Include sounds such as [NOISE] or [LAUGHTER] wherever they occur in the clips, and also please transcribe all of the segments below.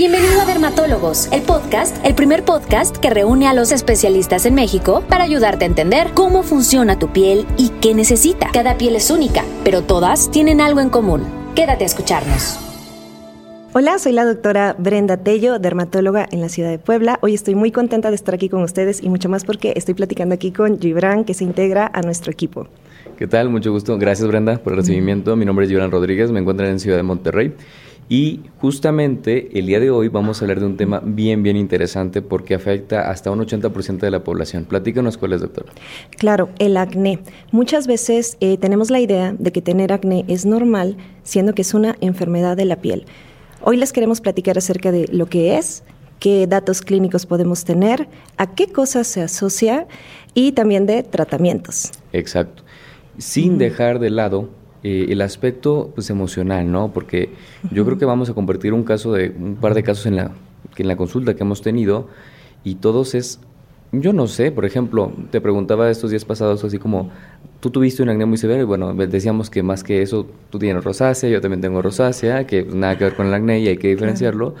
Bienvenido a Dermatólogos, el podcast, el primer podcast que reúne a los especialistas en México para ayudarte a entender cómo funciona tu piel y qué necesita. Cada piel es única, pero todas tienen algo en común. Quédate a escucharnos. Hola, soy la doctora Brenda Tello, dermatóloga en la ciudad de Puebla. Hoy estoy muy contenta de estar aquí con ustedes y mucho más porque estoy platicando aquí con Gibran, que se integra a nuestro equipo. ¿Qué tal? Mucho gusto. Gracias Brenda por el recibimiento. Mi nombre es Gibran Rodríguez, me encuentro en Ciudad de Monterrey. Y justamente el día de hoy vamos a hablar de un tema bien, bien interesante porque afecta hasta un 80% de la población. Platícanos cuál es, doctor. Claro, el acné. Muchas veces eh, tenemos la idea de que tener acné es normal, siendo que es una enfermedad de la piel. Hoy les queremos platicar acerca de lo que es, qué datos clínicos podemos tener, a qué cosas se asocia y también de tratamientos. Exacto. Sin dejar de lado eh, el aspecto pues, emocional, ¿no? Porque yo creo que vamos a compartir un caso de un par de casos en la, en la consulta que hemos tenido y todos es, yo no sé, por ejemplo, te preguntaba estos días pasados así como, tú tuviste un acné muy severo y bueno, decíamos que más que eso, tú tienes rosácea, yo también tengo rosácea, que nada que ver con el acné y hay que diferenciarlo,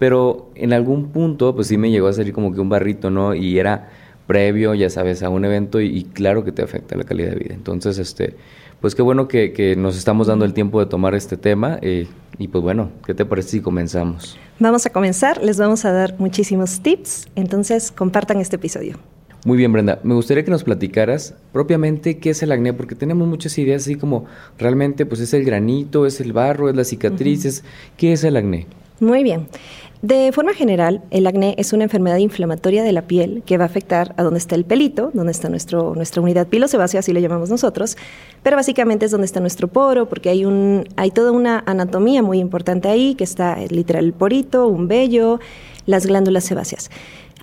pero en algún punto pues sí me llegó a salir como que un barrito, ¿no? Y era previo, ya sabes, a un evento y, y claro que te afecta la calidad de vida. Entonces, este pues qué bueno que, nos estamos dando el tiempo de tomar este tema eh, y pues bueno, ¿qué te parece si comenzamos? Vamos a comenzar, les vamos a dar muchísimos tips, entonces compartan este episodio. Muy bien, Brenda. Me gustaría que nos platicaras propiamente qué es el acné, porque tenemos muchas ideas así como realmente pues es el granito, es el barro, es las cicatrices. ¿Qué es el acné? Muy bien. De forma general, el acné es una enfermedad inflamatoria de la piel que va a afectar a donde está el pelito, donde está nuestro, nuestra unidad pilosebácea, así lo llamamos nosotros, pero básicamente es donde está nuestro poro, porque hay, un, hay toda una anatomía muy importante ahí, que está literal el porito, un vello, las glándulas sebáceas.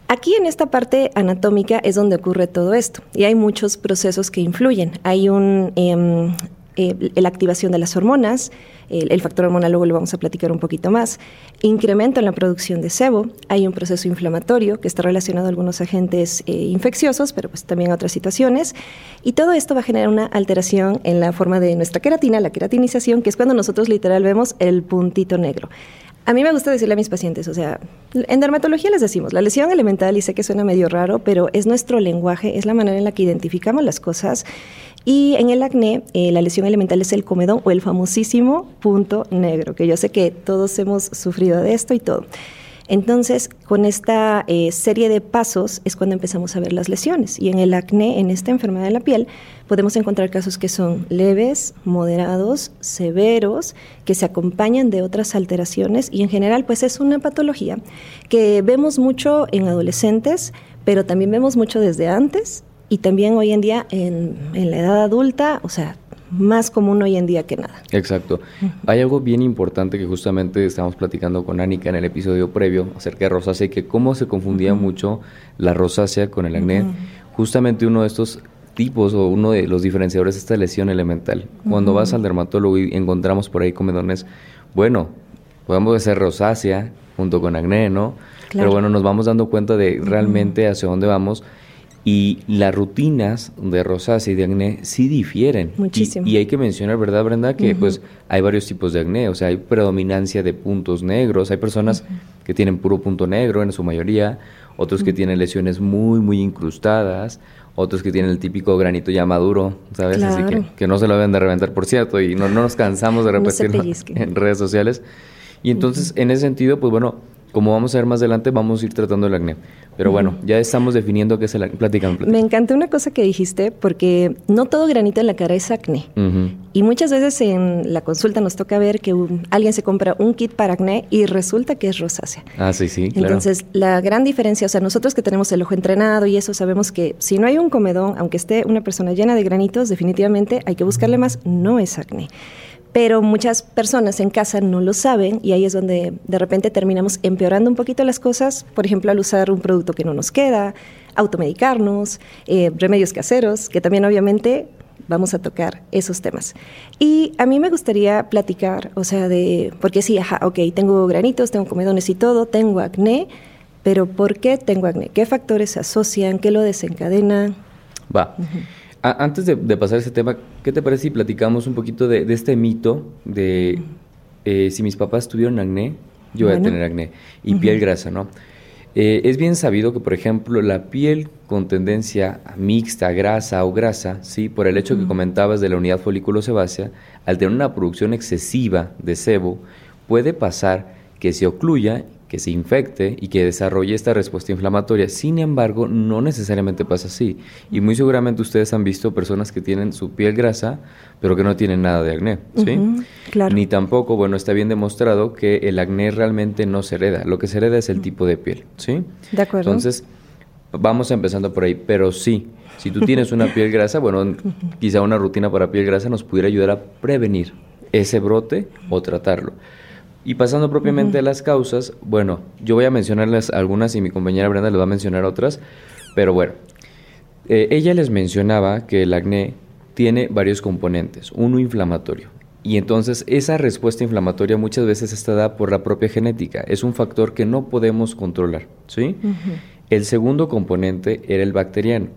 Aquí en esta parte anatómica es donde ocurre todo esto y hay muchos procesos que influyen. Hay un, em, eh, la activación de las hormonas, el, factor hormonal luego lo vamos a platicar un poquito más, incremento en la producción de sebo, hay un proceso inflamatorio que está relacionado a algunos agentes eh, infecciosos, pero pues también a otras situaciones, y todo esto va a generar una alteración en la forma de nuestra queratina, la queratinización, que es cuando nosotros literal vemos el puntito negro. A mí me gusta decirle a mis pacientes, o sea, en dermatología les decimos, la lesión elemental, y sé que suena medio raro, pero es nuestro lenguaje, es la manera en la que identificamos las cosas. Y en el acné, eh, la lesión elemental es el comedón o el famosísimo punto negro, que yo sé que todos hemos sufrido de esto y todo. Entonces, con esta eh, serie de pasos es cuando empezamos a ver las lesiones. Y en el acné, en esta enfermedad de la piel, podemos encontrar casos que son leves, moderados, severos, que se acompañan de otras alteraciones y en general pues es una patología que vemos mucho en adolescentes, pero también vemos mucho desde antes y también hoy en día en, en la edad adulta, o sea, más común hoy en día que nada. Exacto. Hay algo bien importante que justamente estábamos platicando con Anika en el episodio previo acerca de rosácea y que cómo se confundía mucho la rosácea con el acné. Justamente uno de estos tipos o uno de los diferenciadores es esta lesión elemental. Cuando vas al dermatólogo y encontramos por ahí comedones, bueno, podemos ser rosácea junto con acné, ¿no? Pero bueno, nos vamos dando cuenta de realmente hacia dónde vamos y las rutinas de rosácea y de acné sí difieren. Muchísimo. Y, hay que mencionar, ¿verdad, Brenda? Que pues hay varios tipos de acné, o sea, hay predominancia de puntos negros, hay personas que tienen puro punto negro en su mayoría, otros que tienen lesiones muy, muy incrustadas, otros que tienen el típico granito ya maduro, ¿sabes? Así que, que, no se lo deben de reventar, por cierto, y no, no nos cansamos de [LAUGHS] repetirlo en redes sociales. Y entonces, en ese sentido, pues bueno, como vamos a ver más adelante, vamos a ir tratando el acné. Pero bueno, ya estamos definiendo qué es el acné. Platícame, Me encantó una cosa que dijiste, porque no todo granito en la cara es acné. Y muchas veces en la consulta nos toca ver que alguien se compra un kit para acné y resulta que es rosácea. Ah, sí, sí, claro. Entonces, la gran diferencia, o sea, nosotros que tenemos el ojo entrenado y eso, sabemos que si no hay un comedón, aunque esté una persona llena de granitos, definitivamente hay que buscarle más, no es acné pero muchas personas en casa no lo saben y ahí es donde de repente terminamos empeorando un poquito las cosas, por ejemplo, al usar un producto que no nos queda, automedicarnos, eh, remedios caseros, que también obviamente vamos a tocar esos temas. Y a mí me gustaría platicar, o sea, de, porque sí, ajá, ok, tengo granitos, tengo comedones y todo, tengo acné, pero ¿por qué tengo acné? ¿Qué factores se asocian? ¿Qué lo desencadena? Va antes de, pasar a ese tema, ¿qué te parece si platicamos un poquito de, este mito de eh, si mis papás tuvieron acné, yo voy a tener acné. Y piel grasa, ¿no? Eh, es bien sabido que, por ejemplo, la piel con tendencia mixta, grasa o grasa, ¿sí? por el hecho que comentabas de la unidad folículo sebácea, al tener una producción excesiva de sebo, puede pasar que se ocluya que se infecte y que desarrolle esta respuesta inflamatoria. Sin embargo, no necesariamente pasa así. Y muy seguramente ustedes han visto personas que tienen su piel grasa, pero que no tienen nada de acné. ¿sí? claro. Ni tampoco, bueno, está bien demostrado que el acné realmente no se hereda. Lo que se hereda es el tipo de piel. ¿sí? De acuerdo. Entonces, vamos empezando por ahí. Pero sí, si tú tienes una piel grasa, bueno, quizá una rutina para piel grasa nos pudiera ayudar a prevenir ese brote o tratarlo. Y pasando propiamente a las causas, bueno, yo voy a mencionarles algunas y mi compañera Brenda les va a mencionar otras, pero bueno, eh, ella les mencionaba que el acné tiene varios componentes, uno inflamatorio. Y entonces esa respuesta inflamatoria muchas veces está dada por la propia genética, es un factor que no podemos controlar, ¿sí? El segundo componente era el bacteriano.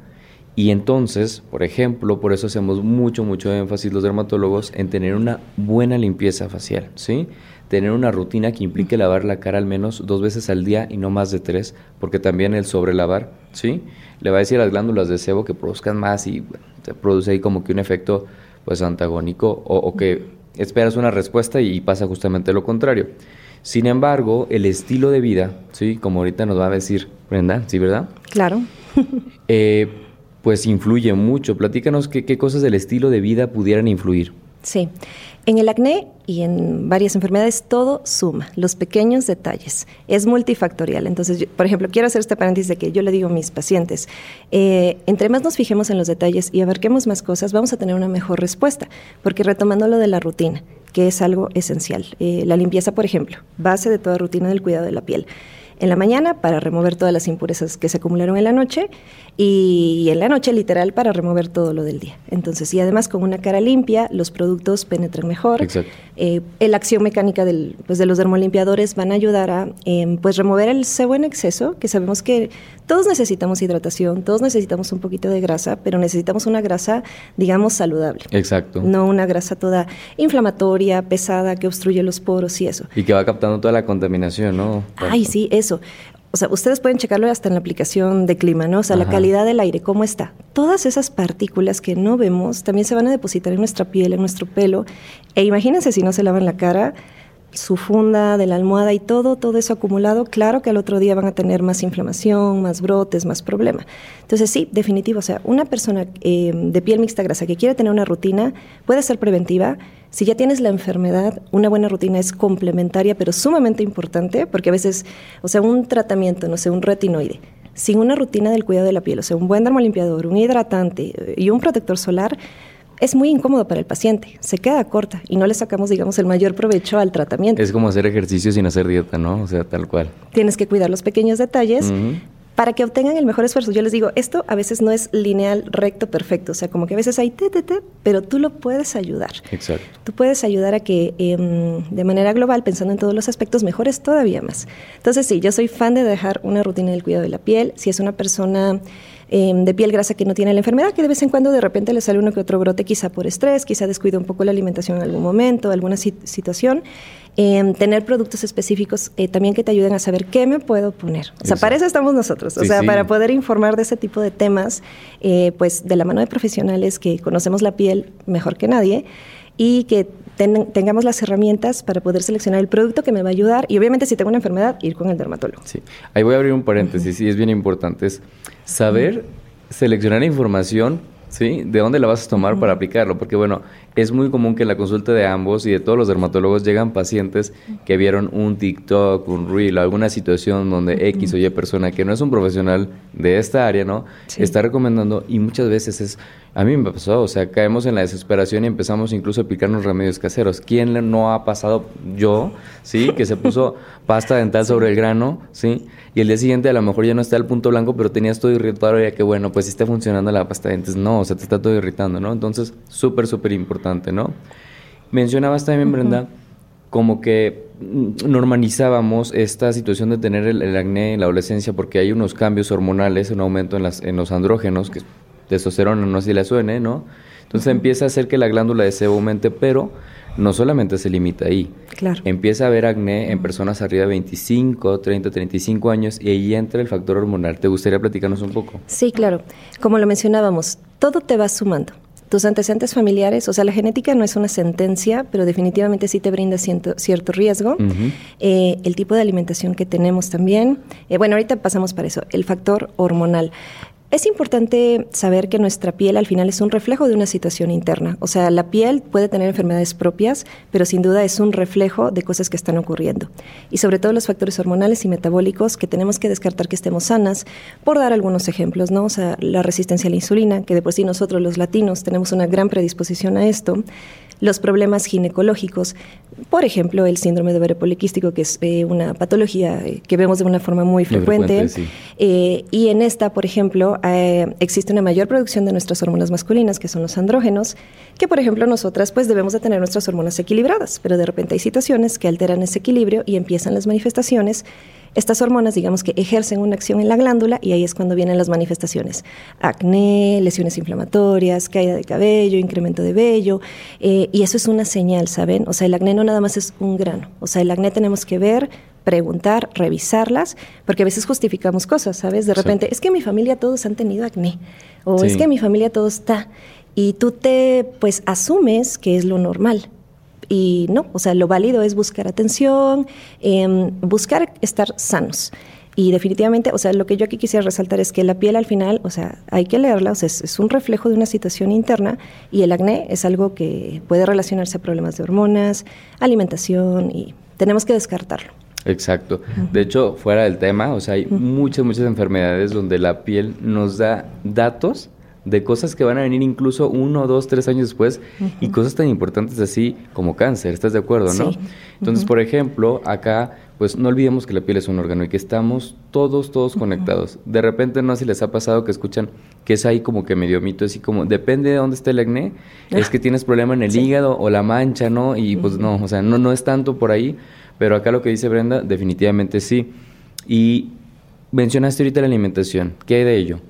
Y entonces, por ejemplo, por eso hacemos mucho, mucho énfasis los dermatólogos en tener una buena limpieza facial, ¿sí? Tener una rutina que implique lavar la cara al menos dos veces al día y no más de tres, porque también el sobrelavar, ¿sí? Le va a decir a las glándulas de sebo que produzcan más y se produce ahí como que un efecto pues antagónico o, que esperas una respuesta y pasa justamente lo contrario. Sin embargo, el estilo de vida, ¿sí? Como ahorita nos va a decir Brenda, ¿sí, verdad? Claro. [LAUGHS] Eh, pues influye mucho. Platícanos qué, qué cosas del estilo de vida pudieran influir. Sí. En el acné y en varias enfermedades todo suma, los pequeños detalles. Es multifactorial. Entonces, por ejemplo, quiero hacer este paréntesis de que yo le digo a mis pacientes, eh, entre más nos fijemos en los detalles y abarquemos más cosas, vamos a tener una mejor respuesta. Porque retomando lo de la rutina, que es algo esencial. Eh, la limpieza, por ejemplo, base de toda rutina del cuidado de la piel en la mañana para remover todas las impurezas que se acumularon en la noche y en la noche literal para remover todo lo del día. Entonces, y además con una cara limpia, los productos penetran mejor. Exacto. Eh, la acción mecánica del, pues, de los dermolimpiadores van a ayudar a em, pues remover el sebo en exceso, que sabemos que todos necesitamos hidratación, todos necesitamos un poquito de grasa, pero necesitamos una grasa, digamos, saludable. Exacto. No una grasa toda inflamatoria, pesada, que obstruye los poros y eso. Y que va captando toda la contaminación, ¿no? Ay, sí, eso. O sea, ustedes pueden checarlo hasta en la aplicación de clima, ¿no? O sea, la calidad del aire, cómo está. Todas esas partículas que no vemos también se van a depositar en nuestra piel, en nuestro pelo. E imagínense si no se lavan la cara, su funda de la almohada y todo, todo eso acumulado, claro que al otro día van a tener más inflamación, más brotes, más problema. Entonces sí, definitivo, o sea, una persona eh, de piel mixta grasa que quiere tener una rutina puede ser preventiva. Si ya tienes la enfermedad, una buena rutina es complementaria, pero sumamente importante, porque a veces, o sea, un tratamiento, no sé, un retinoide, sin una rutina del cuidado de la piel, o sea, un buen dermolimpiador, un hidratante eh, y un protector solar, es muy incómodo para el paciente, se queda corta y no le sacamos, digamos, el mayor provecho al tratamiento. Es como hacer ejercicio sin hacer dieta, ¿no? O sea, tal cual. Tienes que cuidar los pequeños detalles. Para que obtengan el mejor esfuerzo. Yo les digo, esto a veces no es lineal, recto, perfecto. O sea, como que a veces hay te, te, te, pero tú lo puedes ayudar. Exacto. Tú puedes ayudar a que em, de manera global, pensando en todos los aspectos, mejores todavía más. Entonces, sí, yo soy fan de dejar una rutina del cuidado de la piel. Si es una persona Em, de piel grasa que no tiene la enfermedad, que de vez en cuando de repente le sale uno que otro brote, quizá por estrés, quizá descuida un poco la alimentación en algún momento, alguna situación. Em, tener productos específicos eh, también que te ayuden a saber qué me puedo poner. O sea, para eso estamos nosotros. O sea, para poder informar de ese tipo de temas, eh, pues de la mano de profesionales que conocemos la piel mejor que nadie y que tengamos las herramientas para poder seleccionar el producto que me va a ayudar y obviamente si tengo una enfermedad, ir con el dermatólogo. Sí, ahí voy a abrir un paréntesis, y es bien importante, es saber seleccionar información ¿sí? ¿De dónde la vas a tomar para aplicarlo? Porque bueno, es muy común que en la consulta de ambos y de todos los dermatólogos llegan pacientes que vieron un TikTok, un Reel, alguna situación donde X o Y persona que no es un profesional de esta área, ¿no? Está recomendando y muchas veces es, a mí me pasó, o sea, caemos en la desesperación y empezamos incluso a aplicarnos remedios caseros. ¿Quién no ha pasado? Yo, ¿sí? Que se puso [LAUGHS] pasta dental sobre el grano, ¿sí? Y el día siguiente a lo mejor ya no está el punto blanco, pero tenías todo irritado y ya que bueno, pues está funcionando la pasta de dientes. No, o sea, te está todo irritando, ¿no? Entonces, súper, súper importante, ¿no? Mencionabas también, Brenda, como que normalizábamos esta situación de tener el, acné en la adolescencia porque hay unos cambios hormonales, un aumento en, las, en los andrógenos, que testosterona no sé si le suene, ¿no? Entonces empieza a hacer que la glándula de sebo aumente, pero no solamente se limita ahí. Claro. Empieza a haber acné en personas arriba de 25, 30, 35 años y ahí entra el factor hormonal. ¿Te gustaría platicarnos un poco? Sí, claro. Como lo mencionábamos, todo te va sumando. Tus antecedentes familiares, o sea, la genética no es una sentencia, pero definitivamente sí te brinda cierto, cierto riesgo. Eh, el tipo de alimentación que tenemos también. Eh, bueno, ahorita pasamos para eso. El factor hormonal. Es importante saber que nuestra piel al final es un reflejo de una situación interna. O sea, la piel puede tener enfermedades propias, pero sin duda es un reflejo de cosas que están ocurriendo. Y sobre todo los factores hormonales y metabólicos que tenemos que descartar que estemos sanas, por dar algunos ejemplos, ¿no? O sea, la resistencia a la insulina, que de por sí nosotros los latinos tenemos una gran predisposición a esto los problemas ginecológicos, por ejemplo, el síndrome de ovario poliquístico, que es eh, una patología eh, que vemos de una forma muy frecuente. Eh, y en esta, por ejemplo, existe una mayor producción de nuestras hormonas masculinas, que son los andrógenos, que, por ejemplo, nosotras pues debemos de tener nuestras hormonas equilibradas, pero de repente hay situaciones que alteran ese equilibrio y empiezan las manifestaciones estas hormonas, digamos que ejercen una acción en la glándula y ahí es cuando vienen las manifestaciones. Acné, lesiones inflamatorias, caída de cabello, incremento de vello, eh, y eso es una señal, ¿saben? O sea, el acné no nada más es un grano, o sea, el acné tenemos que ver, preguntar, revisarlas, porque a veces justificamos cosas, ¿sabes? De repente, es que mi familia todos han tenido acné, o es que mi familia todo está, y tú te, pues, asumes que es lo normal, y no, o sea, lo válido es buscar atención, em, buscar estar sanos. Y definitivamente, o sea, lo que yo aquí quisiera resaltar es que la piel al final, o sea, hay que leerla, o sea, es, un reflejo de una situación interna y el acné es algo que puede relacionarse a problemas de hormonas, alimentación y tenemos que descartarlo. Exacto. De hecho, fuera del tema, o sea, hay muchas, muchas enfermedades donde la piel nos da datos de cosas que van a venir incluso uno, dos, tres años después y cosas tan importantes así como cáncer, ¿estás de acuerdo, no? Entonces, por ejemplo, acá, pues no olvidemos que la piel es un órgano y que estamos todos, todos conectados. De repente, no sé si les ha pasado que escuchan que es ahí como que medio mito, así como, depende de dónde esté el acné, es que tienes problema en el hígado o la mancha, ¿no? Y pues no, o sea, no, no es tanto por ahí, pero acá lo que dice Brenda, definitivamente sí. Y mencionaste ahorita la alimentación, ¿qué hay de ello?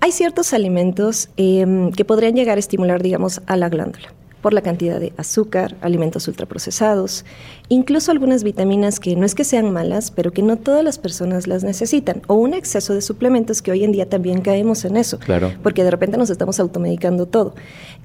Hay ciertos alimentos em, que podrían llegar a estimular, digamos, a la glándula por la cantidad de azúcar, alimentos ultraprocesados, incluso algunas vitaminas que no es que sean malas, pero que no todas las personas las necesitan, o un exceso de suplementos que hoy en día también caemos en eso, claro. porque de repente nos estamos automedicando todo.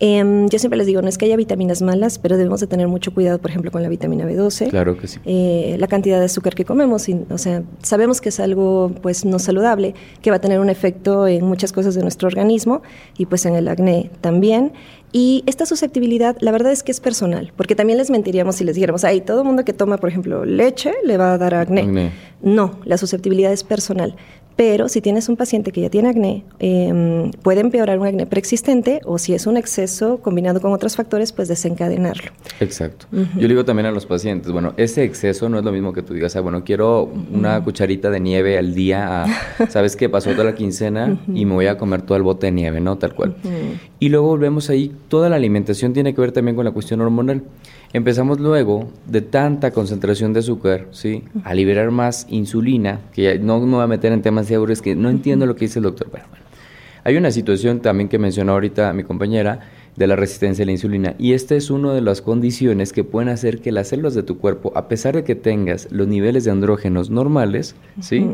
Em, yo siempre les digo, no es que haya vitaminas malas, pero debemos de tener mucho cuidado, por ejemplo, con la vitamina B12. Claro que sí. Eh, la cantidad de azúcar que comemos, o sea, sabemos que es algo pues no saludable, que va a tener un efecto en muchas cosas de nuestro organismo y pues en el acné también. Y esta susceptibilidad, la verdad es que es personal, porque también les mentiríamos si les dijéramos, ay, todo mundo que toma, por ejemplo, leche le va a dar acné. No, la susceptibilidad es personal. Pero si tienes un paciente que ya tiene acné, em, puede empeorar un acné preexistente o si es un exceso combinado con otros factores, pues desencadenarlo. Exacto. Yo le digo también a los pacientes, bueno, ese exceso no es lo mismo que tú digas, ah, bueno, quiero una cucharita de nieve al día, [LAUGHS] ¿sabes qué? Pasó toda la quincena y me voy a comer todo el bote de nieve, ¿no? Tal cual. Y luego volvemos ahí, toda la alimentación tiene que ver también con la cuestión hormonal. Empezamos luego de tanta concentración de azúcar, ¿sí? A liberar más insulina, que no me voy a meter en temas de euros, que no entiendo lo que dice el doctor, pero bueno. Hay una situación también que mencionó ahorita mi compañera de la resistencia a la insulina y esta es una de las condiciones que pueden hacer que las células de tu cuerpo, a pesar de que tengas los niveles de andrógenos normales, ¿sí?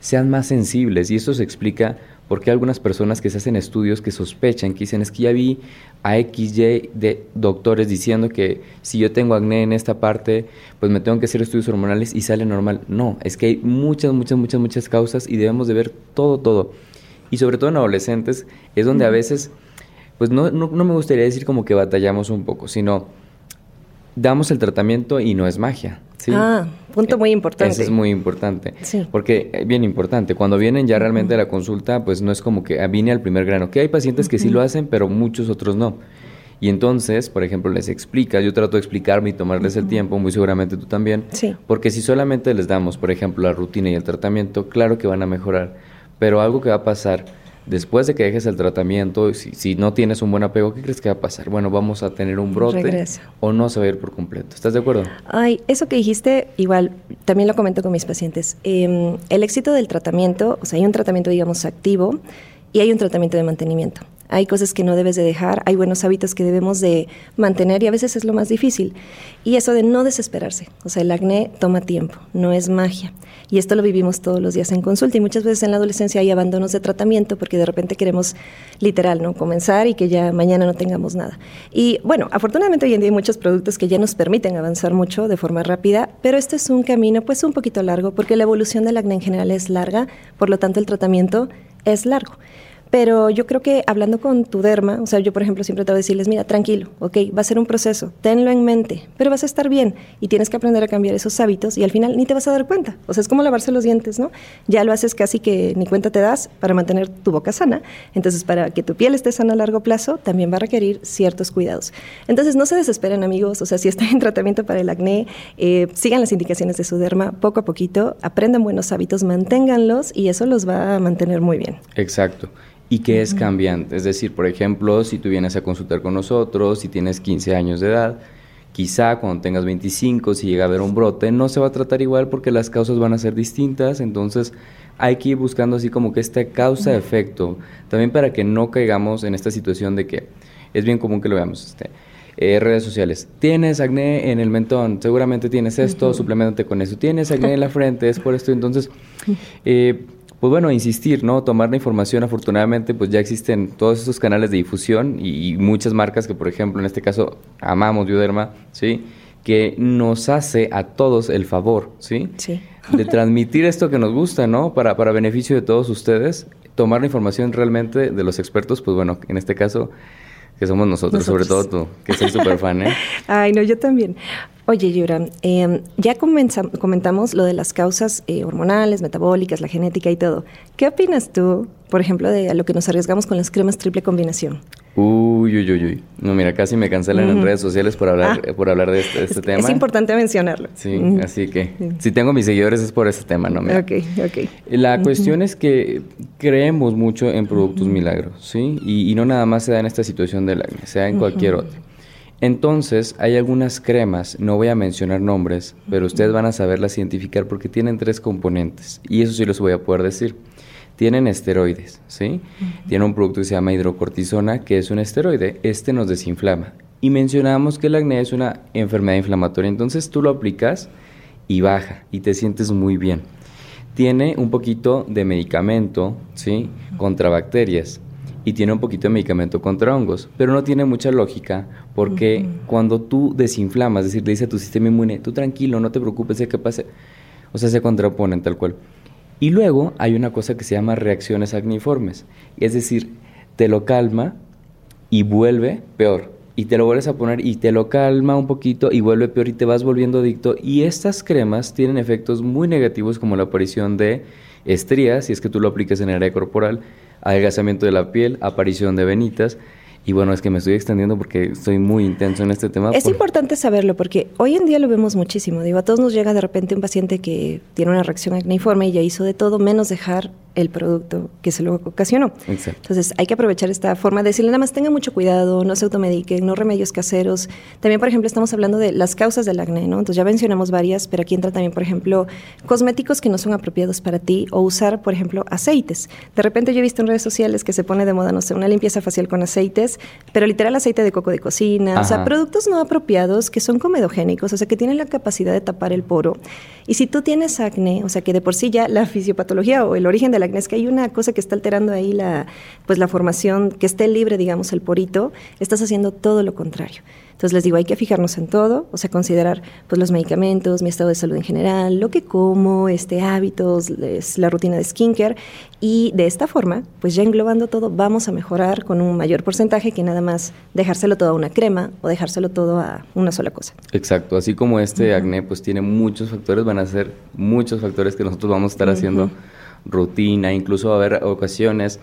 sean más sensibles y esto se explica porque hay algunas personas que se hacen estudios que sospechan, que dicen, es que ya vi a XY de doctores diciendo que si yo tengo acné en esta parte, pues me tengo que hacer estudios hormonales y sale normal. No, es que hay muchas, muchas, muchas, muchas causas y debemos de ver todo, todo. Y sobre todo en adolescentes es donde a veces, pues no, no, no me gustaría decir como que batallamos un poco, sino damos el tratamiento y no es magia. Ah, punto muy importante. Eso es muy importante. Sí. Porque, bien importante, cuando vienen ya realmente a la consulta, pues no es como que ah, vine al primer grano, que hay pacientes que sí lo hacen, pero muchos otros no. Y entonces, por ejemplo, les explica, yo trato de explicarme y tomarles el tiempo, muy seguramente tú también, sí. porque si solamente les damos, por ejemplo, la rutina y el tratamiento, claro que van a mejorar, pero algo que va a pasar Después de que dejes el tratamiento, si, si, no tienes un buen apego, ¿qué crees que va a pasar? Bueno, vamos a tener un brote o no se va a ir por completo. ¿Estás de acuerdo? Ay, eso que dijiste, igual, también lo comento con mis pacientes. Em, el éxito del tratamiento, o sea, hay un tratamiento, digamos, activo y hay un tratamiento de mantenimiento. Hay cosas que no debes de dejar, hay buenos hábitos que debemos de mantener y a veces es lo más difícil. Y eso de no desesperarse, o sea, el acné toma tiempo, no es magia. Y esto lo vivimos todos los días en consulta y muchas veces en la adolescencia hay abandonos de tratamiento porque de repente queremos literal, ¿no? Comenzar y que ya mañana no tengamos nada. Y bueno, afortunadamente hoy en día hay muchos productos que ya nos permiten avanzar mucho de forma rápida, pero este es un camino pues un poquito largo porque la evolución del acné en general es larga, por lo tanto el tratamiento es largo. Pero yo creo que hablando con tu derma, o sea, yo por ejemplo siempre te voy a decirles, mira, tranquilo, ok, va a ser un proceso, tenlo en mente, pero vas a estar bien y tienes que aprender a cambiar esos hábitos y al final ni te vas a dar cuenta. O sea, es como lavarse los dientes, ¿no? Ya lo haces casi que ni cuenta te das para mantener tu boca sana. Entonces, para que tu piel esté sana a largo plazo, también va a requerir ciertos cuidados. Entonces, no se desesperen, amigos. O sea, si están en tratamiento para el acné, eh, sigan las indicaciones de su derma poco a poquito, aprendan buenos hábitos, manténganlos y eso los va a mantener muy bien. Exacto y que es cambiante. Es decir, por ejemplo, si tú vienes a consultar con nosotros, si tienes 15 años de edad, quizá cuando tengas 25, si llega a haber un brote, no se va a tratar igual porque las causas van a ser distintas, entonces hay que ir buscando así como que esta causa-efecto, también para que no caigamos en esta situación de que es bien común que lo veamos. Este, eh, redes sociales. Tienes acné en el mentón, seguramente tienes esto, uh con eso. Tienes acné en la frente, es por esto. Entonces, eh, pues bueno, insistir, ¿no? Tomar la información, afortunadamente, pues ya existen todos estos canales de difusión y, muchas marcas que, por ejemplo, en este caso, amamos Bioderma, ¿sí? Que nos hace a todos el favor, ¿sí? Sí. De transmitir esto que nos gusta, ¿no? Para, para beneficio de todos ustedes, tomar la información realmente de los expertos, pues bueno, en este caso, que somos nosotros, sobre todo tú, que soy súper fan, ¿eh? [LAUGHS] Ay, no, yo también. Oye, Yura, em, ya comentamos lo de las causas eh, hormonales, metabólicas, la genética y todo. ¿Qué opinas tú, por ejemplo, de a lo que nos arriesgamos con las cremas triple combinación? Uy, uy, uy, uy. No, mira, casi me cancelan en redes sociales por hablar, ah. por hablar de este, este tema. Es importante mencionarlo. Sí, así que si tengo mis seguidores es por ese tema, ¿no? Mira. Ok, ok. La cuestión es que creemos mucho en productos milagros, ¿sí? Y, y, no nada más se da en esta situación del acné, se da en cualquier otra. Entonces, hay algunas cremas, no voy a mencionar nombres, pero ustedes van a saberlas identificar porque tienen tres componentes y eso sí los voy a poder decir. Tienen esteroides, ¿sí? Tiene un producto que se llama hidrocortisona, que es un esteroide. Este nos desinflama. Y mencionamos que el acné es una enfermedad inflamatoria, entonces tú lo aplicas y baja y te sientes muy bien. Tiene un poquito de medicamento, ¿sí? Contra bacterias y tiene un poquito de medicamento contra hongos, pero no tiene mucha lógica porque cuando tú desinflamas, es decir, le dices a tu sistema inmune, tú tranquilo, no te preocupes de qué pase, o sea, se contraponen tal cual. Y luego hay una cosa que se llama reacciones acniformes, es decir, te lo calma y vuelve peor. Y te lo vuelves a poner y te lo calma un poquito y vuelve peor y te vas volviendo adicto. Y estas cremas tienen efectos muy negativos como la aparición de estrías, si es que tú lo aplicas en el área corporal, adelgazamiento de la piel, aparición de venitas. Y bueno, es que me estoy extendiendo porque estoy muy intenso en este tema. Es importante saberlo porque hoy en día lo vemos muchísimo. Digo, a todos nos llega de repente un paciente que tiene una reacción acneiforme y ya hizo de todo menos dejar el producto que se lo ocasionó. Entonces hay que aprovechar esta forma de decirle nada más tenga mucho cuidado, no se automediquen, no remedios caseros. También, por ejemplo, estamos hablando de las causas del acné, ¿no? Entonces ya mencionamos varias, pero aquí entra también, por ejemplo, cosméticos que no son apropiados para ti o usar, por ejemplo, aceites. De repente yo he visto en redes sociales que se pone de moda, no sé, una limpieza facial con aceites, pero literal aceite de coco de cocina, o sea, productos no apropiados que son comedogénicos, o sea, que tienen la capacidad de tapar el poro. Y si tú tienes acné, o sea, que de por sí ya la fisiopatología o el origen de es que hay una cosa que está alterando ahí la, pues la formación, que esté libre, digamos, el porito, estás haciendo todo lo contrario. Entonces les digo, hay que fijarnos en todo, o sea, considerar pues los medicamentos, mi estado de salud en general, lo que como, este hábitos, la rutina de skincare y de esta forma, pues ya englobando todo, vamos a mejorar con un mayor porcentaje que nada más dejárselo todo a una crema o dejárselo todo a una sola cosa. Exacto, así como este acné pues tiene muchos factores, van a ser muchos factores que nosotros vamos a estar haciendo rutina, incluso va a haber ocasiones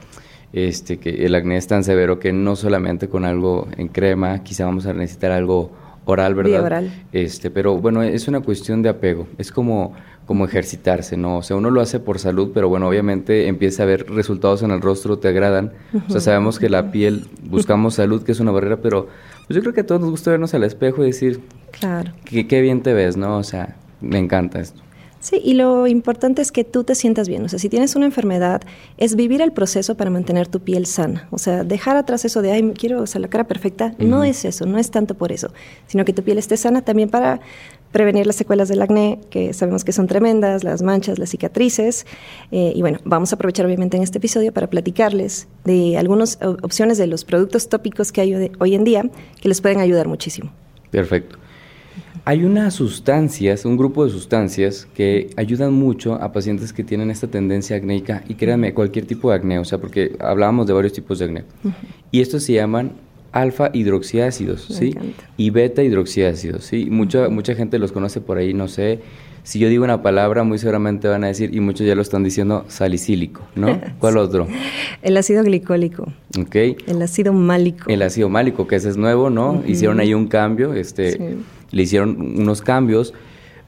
este, que el acné es tan severo que no solamente con algo en crema, quizá vamos a necesitar algo oral, ¿verdad? oral. Este, pero bueno, es una cuestión de apego, es como, como ejercitarse, ¿no? O sea, uno lo hace por salud, pero bueno, obviamente empieza a ver resultados en el rostro, te agradan. O sea, sabemos que la piel, buscamos salud, que es una barrera, pero pues yo creo que a todos nos gusta vernos al espejo y decir, claro. que qué bien te ves, ¿no? O sea, me encanta esto. Sí, y lo importante es que tú te sientas bien. O sea, si tienes una enfermedad, es vivir el proceso para mantener tu piel sana. O sea, dejar atrás eso de, ay, quiero o sea, la cara perfecta. No es eso, no es tanto por eso, sino que tu piel esté sana también para prevenir las secuelas del acné, que sabemos que son tremendas, las manchas, las cicatrices. Eh, y bueno, vamos a aprovechar obviamente en este episodio para platicarles de algunas opciones de los productos tópicos que hay hoy en día que les pueden ayudar muchísimo. Perfecto. Hay unas sustancias, un grupo de sustancias que ayudan mucho a pacientes que tienen esta tendencia acnéica y créanme, cualquier tipo de acné, o sea, porque hablábamos de varios tipos de acné. Y estos se llaman alfa hidroxiácidos, ¿sí? Y beta hidroxiácidos, ¿sí? Mucha, mucha gente los conoce por ahí, no sé. Si yo digo una palabra, muy seguramente van a decir, y muchos ya lo están diciendo, salicílico, ¿no? [LAUGHS] ¿Cuál otro? El ácido glicólico. Ok. El ácido málico. El ácido málico, que ese es nuevo, ¿no? Hicieron ahí un cambio, este le hicieron unos cambios,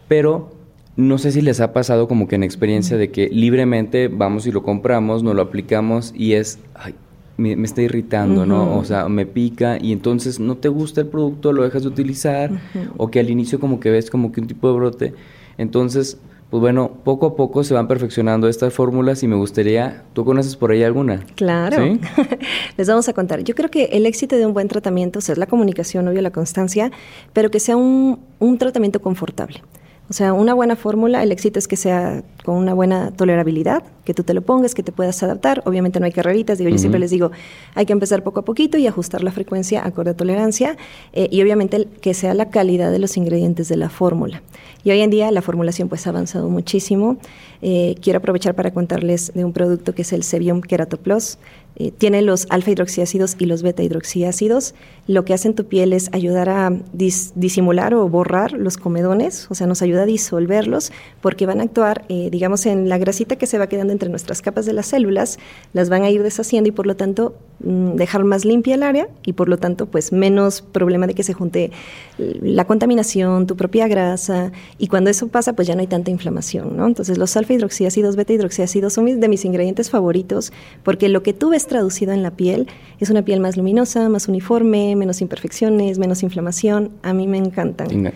pero no sé si les ha pasado como que en experiencia de que libremente vamos y lo compramos, nos lo aplicamos y es, ay, me, está irritando, ¿no? O sea, me pica y entonces no te gusta el producto, lo dejas de utilizar o que al inicio como que ves como que un tipo de brote. Entonces, pues bueno, poco a poco se van perfeccionando estas fórmulas y me gustaría, ¿tú conoces por ahí alguna? Claro, [LAUGHS] les vamos a contar. Yo creo que el éxito de un buen tratamiento o sea, es la comunicación, obvio, la constancia, pero que sea un, un tratamiento confortable. O sea, una buena fórmula, el éxito es que sea con una buena tolerabilidad, que tú te lo pongas, que te puedas adaptar. Obviamente no hay carreritas, digo, yo siempre les digo, hay que empezar poco a poquito y ajustar la frecuencia acorde a tolerancia eh, y obviamente que sea la calidad de los ingredientes de la fórmula. Y hoy en día la formulación pues ha avanzado muchísimo. Eh, quiero aprovechar para contarles de un producto que es el Sebium Keratoplus. Eh, tiene los alfa hidroxiácidos y los beta hidroxiácidos. Lo que hace en tu piel es ayudar a disimular o borrar los comedones, o sea, nos ayuda a disolverlos porque van a actuar, eh, digamos, en la grasita que se va quedando entre nuestras capas de las células, las van a ir deshaciendo y por lo tanto mm, dejar más limpia el área y por lo tanto pues menos problema de que se junte la contaminación, tu propia grasa y cuando eso pasa pues ya no hay tanta inflamación, ¿no? Entonces los alfa hidroxiácidos, beta hidroxiácidos son de mis ingredientes favoritos porque lo que tú ves traducido en la piel es una piel más luminosa, más uniforme, menos imperfecciones, menos inflamación. A mí me encantan.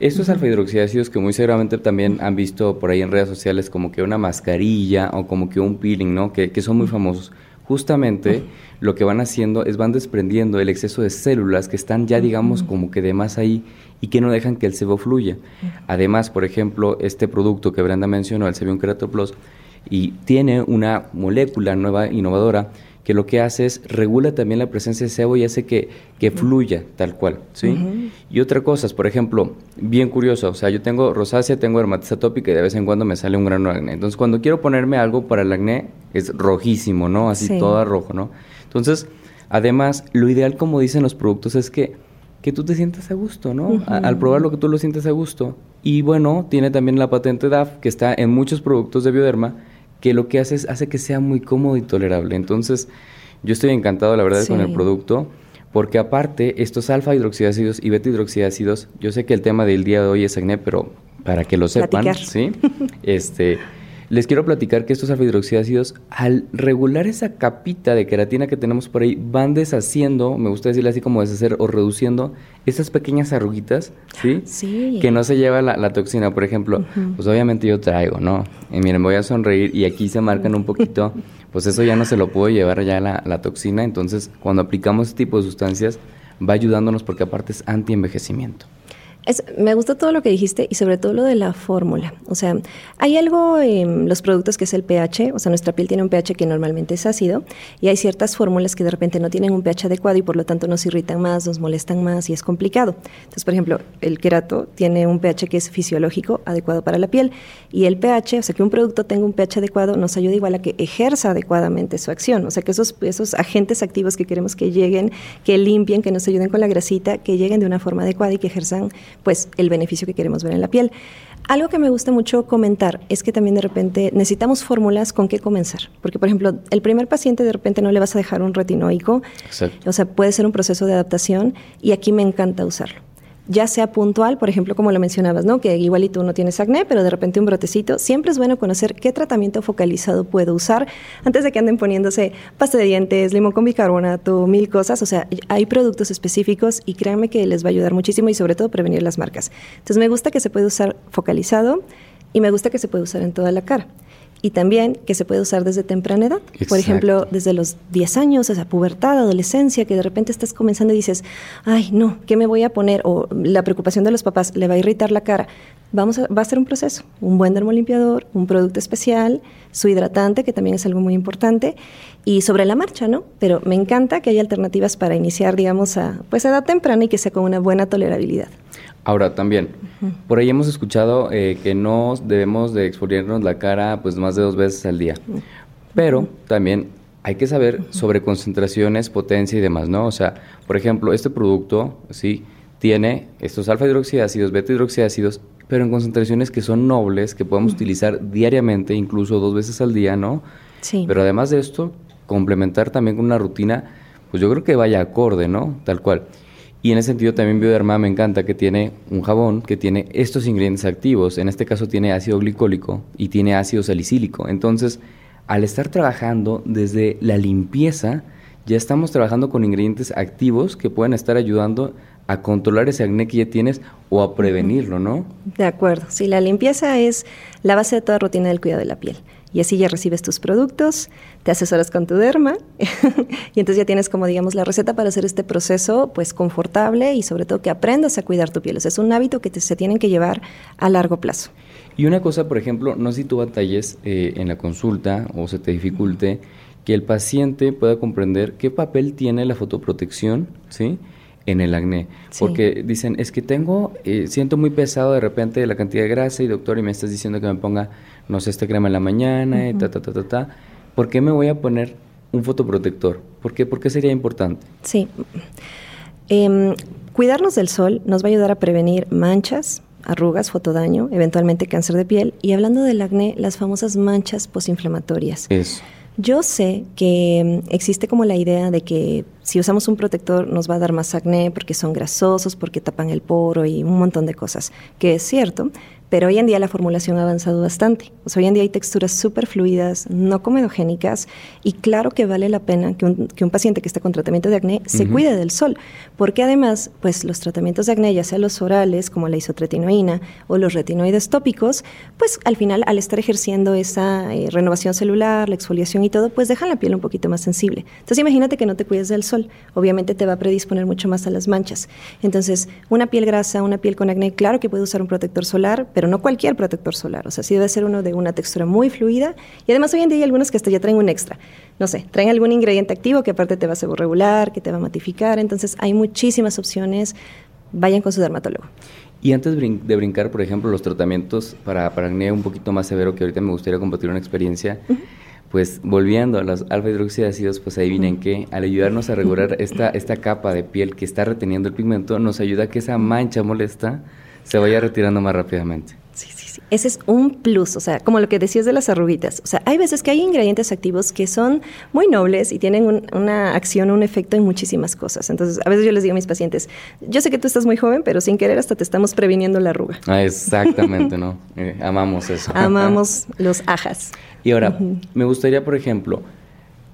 Estos alfa hidroxiácidos que muy seguramente también han visto por ahí en redes sociales como que una mascarilla o como que un peeling, ¿no? Que, que son muy famosos. Justamente lo que van haciendo es van desprendiendo el exceso de células que están ya digamos como que de más ahí y que no dejan que el sebo fluya. Además, por ejemplo, este producto que Brenda mencionó, el Sebium Keratoplus, y tiene una molécula nueva, innovadora, que lo que hace es regula también la presencia de sebo y hace que, que fluya tal cual, ¿sí? Y otra cosa, por ejemplo, bien curioso, o sea, yo tengo rosácea, tengo dermatitis atópica y de vez en cuando me sale un grano de acné. Entonces, cuando quiero ponerme algo para el acné, es rojísimo, ¿no? Así todo rojo, ¿no? Entonces, además, lo ideal, como dicen los productos, es que, que tú te sientas a gusto, ¿no? al probar lo que tú lo sientes a gusto. Y bueno, tiene también la patente DAF, que está en muchos productos de Bioderma, que lo que hace es hace que sea muy cómodo y tolerable. Entonces, yo estoy encantado, la verdad, con el producto, porque aparte, estos alfa hidroxiácidos y beta hidroxiácidos, yo sé que el tema del día de hoy es acné, pero para que lo sepan, ¿sí? [LAUGHS] Este les quiero platicar que estos alfa hidroxiácidos, al regular esa capita de queratina que tenemos por ahí, van deshaciendo, me gusta decirle así como deshacer o reduciendo esas pequeñas arruguitas, ¿sí? Sí. Que no se lleva la, toxina. Por ejemplo, pues obviamente yo traigo, ¿no? Y miren, voy a sonreír y aquí se marcan un poquito, pues eso ya no se lo puedo llevar ya la, la toxina. Entonces, cuando aplicamos este tipo de sustancias, va ayudándonos porque aparte es anti-envejecimiento me gustó todo lo que dijiste y sobre todo lo de la fórmula. O sea, hay algo en los productos que es el pH, o sea, nuestra piel tiene un pH que normalmente es ácido y hay ciertas fórmulas que de repente no tienen un pH adecuado y por lo tanto nos irritan más, nos molestan más y es complicado. Entonces, por ejemplo, el querato tiene un pH que es fisiológico, adecuado para la piel y el pH, o sea, que un producto tenga un pH adecuado nos ayuda igual a que ejerza adecuadamente su acción. O sea, que esos, esos agentes activos que queremos que lleguen, que limpien, que nos ayuden con la grasita, que lleguen de una forma adecuada y que ejerzan pues el beneficio que queremos ver en la piel. Algo que me gusta mucho comentar es que también de repente necesitamos fórmulas con qué comenzar. Porque, por ejemplo, el primer paciente de repente no le vas a dejar un retinoico. O sea, puede ser un proceso de adaptación y aquí me encanta usarlo ya sea puntual, por ejemplo, como lo mencionabas, ¿no? Que igual y tú no tienes acné, pero de repente un brotecito, siempre es bueno conocer qué tratamiento focalizado puedo usar antes de que anden poniéndose pasta de dientes, limón con bicarbonato, mil cosas. O sea, hay productos específicos y créanme que les va a ayudar muchísimo y sobre todo prevenir las marcas. Entonces me gusta que se puede usar focalizado Y me gusta que se puede usar en toda la cara y también que se puede usar desde temprana edad. Por ejemplo, desde los 10 años, esa pubertad, adolescencia, que de repente estás comenzando y dices, ay, no, ¿qué me voy a poner? O la preocupación de los papás, le va a irritar la cara. Vamos a, va a ser un proceso, un buen dermolimpiador, un producto especial, su hidratante, que también es algo muy importante, y sobre la marcha, ¿no? Pero me encanta que haya alternativas para iniciar, digamos, a pues edad temprana y que sea con una buena tolerabilidad. Ahora también, por ahí hemos escuchado eh, que no debemos de exfoliarnos la cara pues más de dos veces al día, pero también hay que saber sobre concentraciones, potencia y demás, ¿no? O sea, por ejemplo, este producto, sí, tiene estos alfa hidroxiácidos, beta hidroxiácidos, pero en concentraciones que son nobles, que podemos utilizar diariamente, incluso dos veces al día, ¿no? Sí. Pero además de esto, complementar también con una rutina, pues yo creo que vaya acorde, ¿no? Tal cual. Y en ese sentido también Bioderma me encanta que tiene un jabón que tiene estos ingredientes activos. En este caso tiene ácido glicólico y tiene ácido salicílico. Entonces, al estar trabajando desde la limpieza, ya estamos trabajando con ingredientes activos que pueden estar ayudando a controlar ese acné que ya tienes o a prevenirlo, ¿no? De acuerdo. Sí, la limpieza es la base de toda rutina del cuidado de la piel y así ya recibes tus productos, te asesoras con tu derma [LAUGHS] y entonces ya tienes como digamos la receta para hacer este proceso pues confortable y sobre todo que aprendas a cuidar tu piel. O sea, es un hábito que se tienen que llevar a largo plazo. Y una cosa, por ejemplo, no sé si tú batalles eh, en la consulta o se te dificulte que el paciente pueda comprender qué papel tiene la fotoprotección, ¿sí? En el acné. Porque dicen, es que tengo, eh, siento muy pesado de repente la cantidad de grasa y doctor, y me estás diciendo que me ponga, no sé, esta crema en la mañana, y ta, ta, ta, ta, ta. ¿Por qué me voy a poner un fotoprotector? ¿Por qué, ¿Por qué sería importante? Sí. Em, cuidarnos del sol nos va a ayudar a prevenir manchas, arrugas, fotodaño, eventualmente cáncer de piel. Y hablando del acné, las famosas manchas posinflamatorias. Eso. Yo sé que mm, existe como la idea de que si usamos un protector nos va a dar más acné porque son grasosos, porque tapan el poro y un montón de cosas, que es cierto, pero hoy en día la formulación ha avanzado bastante. hoy en día hay texturas súper fluidas, no comedogénicas, y claro que vale la pena que un, que un paciente que está con tratamiento de acné se cuide del sol, porque además, pues los tratamientos de acné, ya sea los orales, como la isotretinoína, o los retinoides tópicos, pues al final, al estar ejerciendo esa eh, renovación celular, la exfoliación y todo, pues dejan la piel un poquito más sensible. Entonces imagínate que no te cuides del sol, obviamente te va a predisponer mucho más a las manchas. Entonces, una piel grasa, una piel con acné, claro que puede usar un protector solar, pero no cualquier protector solar. O sea, sí debe ser uno de una textura muy fluida. Y además hoy en día hay algunos que hasta ya traen un extra. No sé, traen algún ingrediente activo que aparte te va a regular, que te va a matificar. Entonces hay muchísimas opciones. Vayan con su dermatólogo. Y antes de brincar, por ejemplo, los tratamientos para, para acné un poquito más severo, que ahorita me gustaría compartir una experiencia, pues volviendo a los alfa hidroxiácidos, pues ahí vienen que al ayudarnos a regular esta, esta capa de piel que está reteniendo el pigmento, nos ayuda a que esa mancha molesta se vaya retirando más rápidamente. Sí, sí, sí. Ese es un plus, o sea, como lo que decías de las arruguitas. O sea, hay veces que hay ingredientes activos que son muy nobles y tienen una acción, un efecto en muchísimas cosas. Entonces, a veces yo les digo a mis pacientes, yo sé que tú estás muy joven, pero sin querer hasta te estamos previniendo la arruga. Ah, exactamente, ¿no? [LAUGHS] Eh, amamos eso. Amamos los ajas. Y ahora, me gustaría, por ejemplo,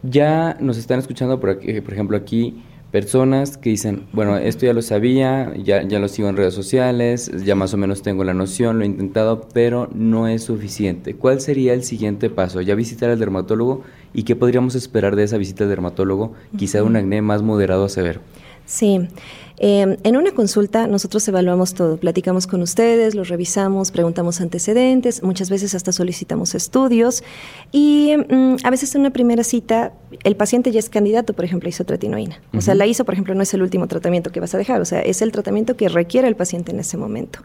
ya nos están escuchando, por, aquí, por ejemplo, aquí personas que dicen, bueno, esto ya lo sabía, ya, ya lo sigo en redes sociales, ya más o menos tengo la noción, lo he intentado, pero no es suficiente. ¿Cuál sería el siguiente paso? ¿Ya visitar al dermatólogo? ¿Y qué podríamos esperar de esa visita al dermatólogo? Quizá un acné más moderado a severo. Sí. Em, en una consulta nosotros evaluamos todo, platicamos con ustedes, los revisamos, preguntamos antecedentes, muchas veces hasta solicitamos estudios y mm, a veces en una primera cita el paciente ya es candidato, por ejemplo, a isotretinoína. O sea, la ISO, por ejemplo, no es el último tratamiento que vas a dejar, o sea, es el tratamiento que requiere el paciente en ese momento.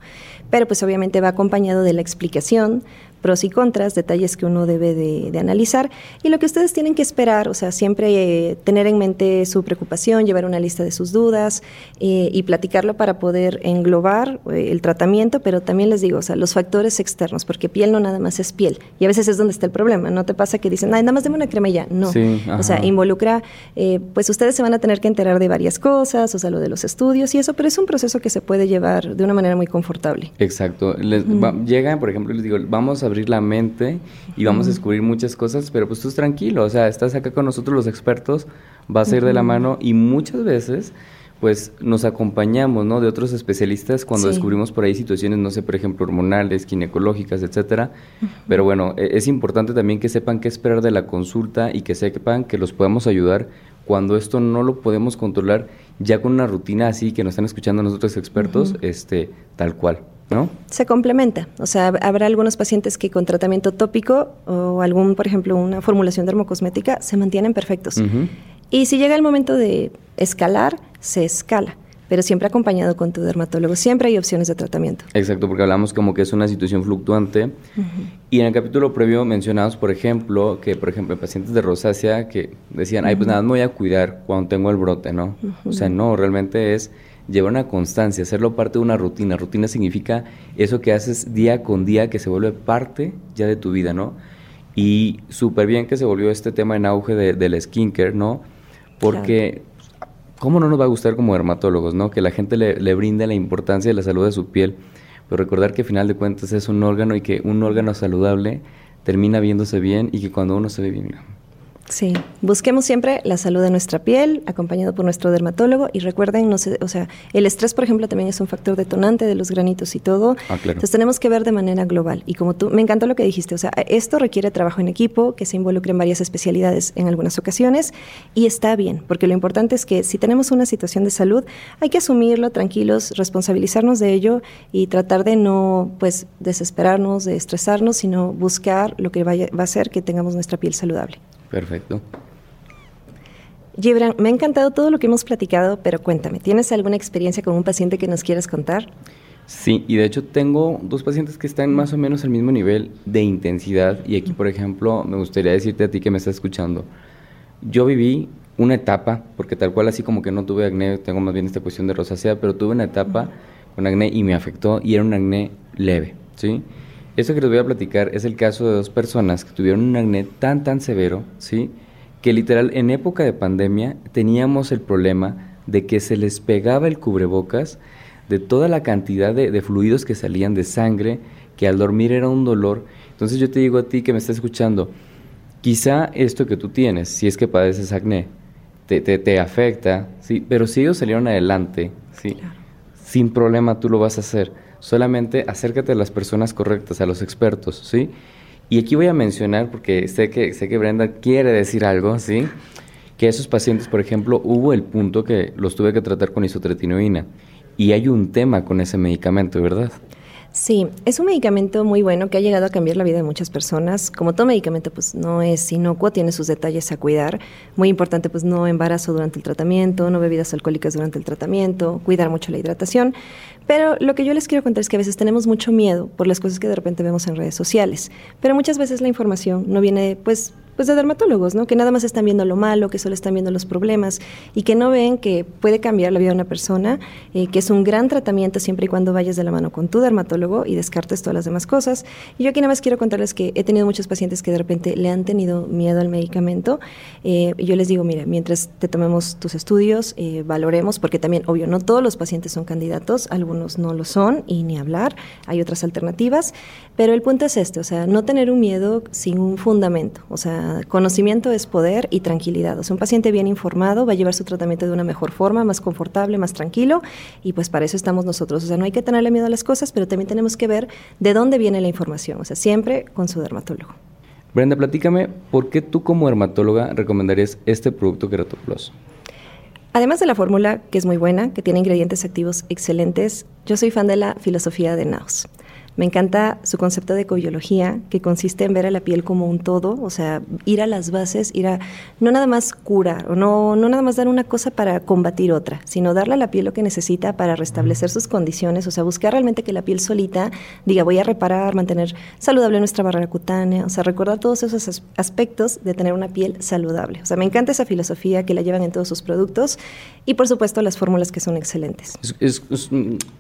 Pero pues obviamente va acompañado de la explicación, pros y contras, detalles que uno debe de, analizar. Y lo que ustedes tienen que esperar, o sea, siempre eh, tener en mente su preocupación, llevar una lista de sus dudas eh, y platicarlo para poder englobar eh, el tratamiento, pero también les digo, o sea, los factores externos, porque piel no nada más es piel y a veces es donde está el problema, no te pasa que dicen, ay, nada más deme una crema y ya, no, o sea, involucra, pues ustedes se van a tener que enterar de varias cosas, o sea, lo de los estudios y eso, pero es un proceso que se puede llevar de una manera muy confortable. Exacto, les, llegan, por ejemplo, les digo, vamos a abrir la mente y vamos a descubrir muchas cosas, pero pues tú tranquilo, o sea, estás acá con nosotros los expertos, vas a ir de la mano y muchas veces pues nos acompañamos, ¿no? De otros especialistas cuando Sí. descubrimos por ahí situaciones, no sé, por ejemplo, hormonales, ginecológicas, etcétera. Pero bueno, e- es importante también que sepan qué esperar de la consulta y que sepan que los podemos ayudar cuando esto no lo podemos controlar ya con una rutina así que nos están escuchando nosotros expertos, este, tal cual, ¿no? Se complementa, o sea, habrá algunos pacientes que con tratamiento tópico o algún, por ejemplo, una formulación dermocosmética se mantienen perfectos. Y si llega el momento de escalar, se escala, pero siempre acompañado con tu dermatólogo. Siempre hay opciones de tratamiento. Exacto, porque hablamos como que es una situación fluctuante. Y en el capítulo previo mencionamos, por ejemplo, que, por ejemplo, en pacientes de rosácea que decían, ay, pues nada, me voy a cuidar cuando tengo el brote, ¿no? O sea, no, realmente es llevar una constancia, hacerlo parte de una rutina. Rutina significa eso que haces día con día, que se vuelve parte ya de tu vida, ¿no? Y súper bien que se volvió este tema en auge de- del skincare, ¿no? Porque ¿cómo no nos va a gustar como dermatólogos, no? Que la gente le, le brinde la importancia de la salud de su piel, pero recordar que al final de cuentas es un órgano y que un órgano saludable termina viéndose bien y que cuando uno se ve bien, mira, Sí, busquemos siempre la salud de nuestra piel, acompañado por nuestro dermatólogo. Y recuerden, no sé, o sea, el estrés, por ejemplo, también es un factor detonante de los granitos y todo. Ah, claro. Entonces tenemos que ver de manera global. Y como tú, me encantó lo que dijiste, o sea, esto requiere trabajo en equipo, que se involucre en varias especialidades en algunas ocasiones, y está bien, porque lo importante es que si tenemos una situación de salud, hay que asumirlo tranquilos, responsabilizarnos de ello y tratar de no, pues, desesperarnos, de estresarnos, sino buscar lo que vaya, va a hacer que tengamos nuestra piel saludable. Perfecto. Gibran, me ha encantado todo lo que hemos platicado, pero cuéntame, ¿tienes alguna experiencia con un paciente que nos quieras contar? Sí, y de hecho tengo dos pacientes que están más o menos al mismo nivel de intensidad y aquí, por ejemplo, me gustaría decirte a ti que me estás escuchando, yo viví una etapa, porque tal cual así como que no tuve acné, tengo más bien esta cuestión de rosácea, pero tuve una etapa con acné y me afectó y era un acné leve, ¿sí? Esto que les voy a platicar es el caso de dos personas que tuvieron un acné tan, tan severo, ¿sí? Que literal en época de pandemia teníamos el problema de que se les pegaba el cubrebocas de toda la cantidad de, de fluidos que salían de sangre, que al dormir era un dolor. Entonces yo te digo a ti que me estás escuchando, quizá esto que tú tienes, si es que padeces acné, te, te, te afecta, ¿sí? pero si ellos salieron adelante, ¿sí? sin problema tú lo vas a hacer. Solamente acércate a las personas correctas, a los expertos, ¿sí? Y aquí voy a mencionar, porque sé que, sé que Brenda quiere decir algo, ¿sí? Que esos pacientes, por ejemplo, hubo el punto que los tuve que tratar con isotretinoína. Y hay un tema con ese medicamento, ¿verdad? Sí, es un medicamento muy bueno que ha llegado a cambiar la vida de muchas personas. Como todo medicamento, pues no es inocuo, tiene sus detalles a cuidar. Muy importante, pues no embarazo durante el tratamiento, no bebidas alcohólicas durante el tratamiento, cuidar mucho la hidratación. Pero lo que yo les quiero contar es que a veces tenemos mucho miedo por las cosas que de repente vemos en redes sociales. Pero muchas veces la información no viene, pues, pues de dermatólogos, ¿no? Que nada más están viendo lo malo, que solo están viendo los problemas y que no ven que puede cambiar la vida de una persona, eh, que es un gran tratamiento siempre y cuando vayas de la mano con tu dermatólogo y descartes todas las demás cosas. Y yo aquí nada más quiero contarles que he tenido muchos pacientes que de repente le han tenido miedo al medicamento. Eh, y yo les digo, mira, mientras te tomemos tus estudios, eh, valoremos, porque también, obvio, no todos los pacientes son candidatos, algunos no lo son y ni hablar, hay otras alternativas, pero el punto es este, o sea, no tener un miedo sin un fundamento, o sea, conocimiento es poder y tranquilidad. O sea, un paciente bien informado va a llevar su tratamiento de una mejor forma, más confortable, más tranquilo, y pues para eso estamos nosotros. O sea, no hay que tenerle miedo a las cosas, pero también tenemos que ver de dónde viene la información, o sea, siempre con su dermatólogo. Brenda, platícame, ¿por qué tú como dermatóloga recomendarías este producto Keratoplus? Además de la fórmula, que es muy buena, que tiene ingredientes activos excelentes, yo soy fan de la filosofía de Naos. Me encanta su concepto de ecobiología, que consiste en ver a la piel como un todo, o sea, ir a las bases, ir a no nada más curar, o no, no nada más dar una cosa para combatir otra, sino darle a la piel lo que necesita para restablecer sus condiciones, o sea, buscar realmente que la piel solita diga, voy a reparar, mantener saludable nuestra barrera cutánea, o sea, recordar todos esos as aspectos de tener una piel saludable. O sea, me encanta esa filosofía que la llevan en todos sus productos y, por supuesto, las fórmulas que son excelentes. Es, es, es,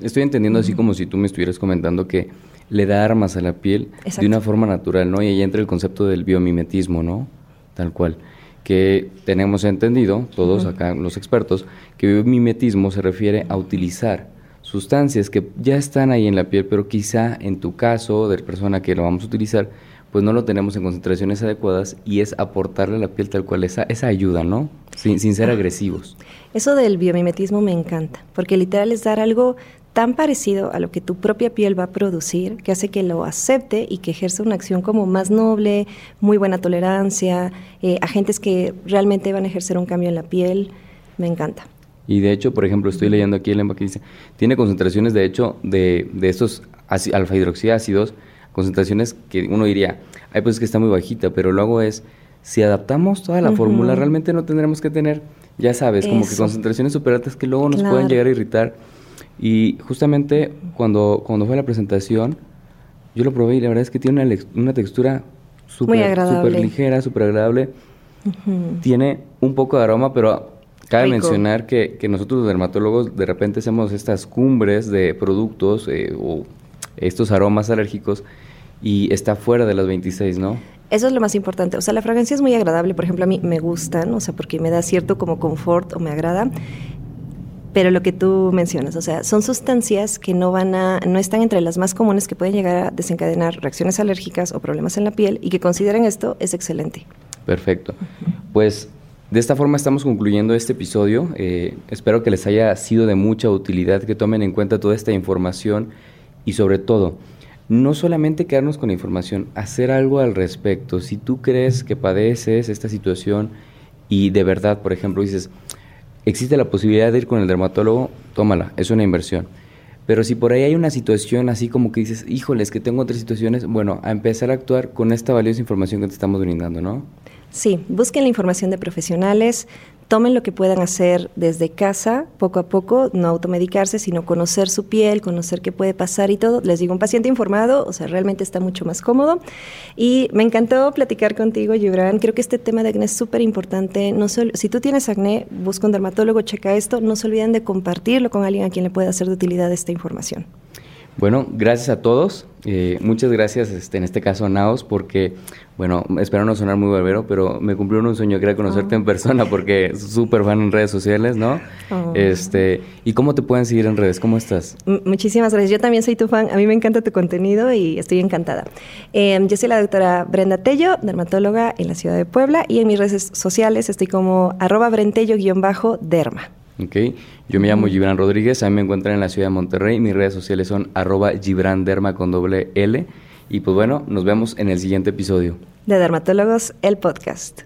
estoy entendiendo así como si tú me estuvieras comentando que le da armas a la piel Exacto. de una forma natural, ¿no? Y ahí entra el concepto del biomimetismo, ¿no? Tal cual. Que tenemos entendido, todos acá los expertos, que biomimetismo se refiere a utilizar sustancias que ya están ahí en la piel, pero quizá en tu caso, de la persona que lo vamos a utilizar, pues no lo tenemos en concentraciones adecuadas y es aportarle a la piel tal cual esa, esa ayuda, ¿no? Sin, sin ser agresivos. Eso del biomimetismo me encanta, porque literal es dar algo tan parecido a lo que tu propia piel va a producir, que hace que lo acepte y que ejerza una acción como más noble, muy buena tolerancia, eh, agentes que realmente van a ejercer un cambio en la piel. Me encanta. Y de hecho, por ejemplo, estoy leyendo aquí el empaque dice, tiene concentraciones de hecho de, de estos alfa hidroxiácidos, concentraciones que uno diría, ay, pues es que está muy bajita, pero luego es, si adaptamos toda la fórmula, realmente no tendremos que tener, ya sabes, como que concentraciones super altas que luego nos pueden llegar a irritar. Y justamente cuando, cuando fue la presentación, yo lo probé y la verdad es que tiene una, una textura súper ligera, súper agradable. Tiene un poco de aroma, pero cabe mencionar que, que, nosotros los dermatólogos de repente hacemos estas cumbres de productos eh, o estos aromas alérgicos y está fuera de las 26, ¿no? Eso es lo más importante. O sea, la fragancia es muy agradable. Por ejemplo, a mí me gustan, o sea, porque me da cierto como confort o me agrada. Pero lo que tú mencionas, o sea, son sustancias que no van a, no están entre las más comunes que pueden llegar a desencadenar reacciones alérgicas o problemas en la piel y que consideren esto es excelente. Perfecto. Pues de esta forma estamos concluyendo este episodio. Eh, espero que les haya sido de mucha utilidad, que tomen en cuenta toda esta información y sobre todo, no solamente quedarnos con la información, hacer algo al respecto. Si tú crees que padeces esta situación y de verdad, por ejemplo, dices, existe la posibilidad de ir con el dermatólogo, tómala, es una inversión. Pero si por ahí hay una situación así como que dices, híjoles, que tengo otras situaciones, bueno, a empezar a actuar con esta valiosa información que te estamos brindando, ¿no? Sí, busquen la información de profesionales, tomen lo que puedan hacer desde casa, poco a poco, no automedicarse, sino conocer su piel, conocer qué puede pasar y todo. Les digo, un paciente informado, o sea, realmente está mucho más cómodo. Y me encantó platicar contigo, Gibran. Creo que este tema de acné es súper importante. No si tú tienes acné, busca un dermatólogo, checa esto. No se olviden de compartirlo con alguien a quien le pueda hacer de utilidad esta información. Bueno, gracias a todos. Eh, muchas gracias este, en este caso a Naos porque, bueno, espero no sonar muy barbero, pero me cumplió un sueño que era conocerte en ah. persona porque súper fan en redes sociales, ¿no? Oh. Este, ¿Y cómo te pueden seguir en redes? ¿Cómo estás? muchísimas gracias. Yo también soy tu fan. A mí me encanta tu contenido y estoy encantada. Em, yo soy la doctora Brenda Tello, dermatóloga en la ciudad de Puebla y en mis redes sociales estoy como arroba brentello-derma. Ok, yo me llamo Gibran Rodríguez, a mí me encuentran en la ciudad de Monterrey, mis redes sociales son arroba Gibran Derma con doble L y pues bueno, nos vemos en el siguiente episodio. De Dermatólogos, el podcast.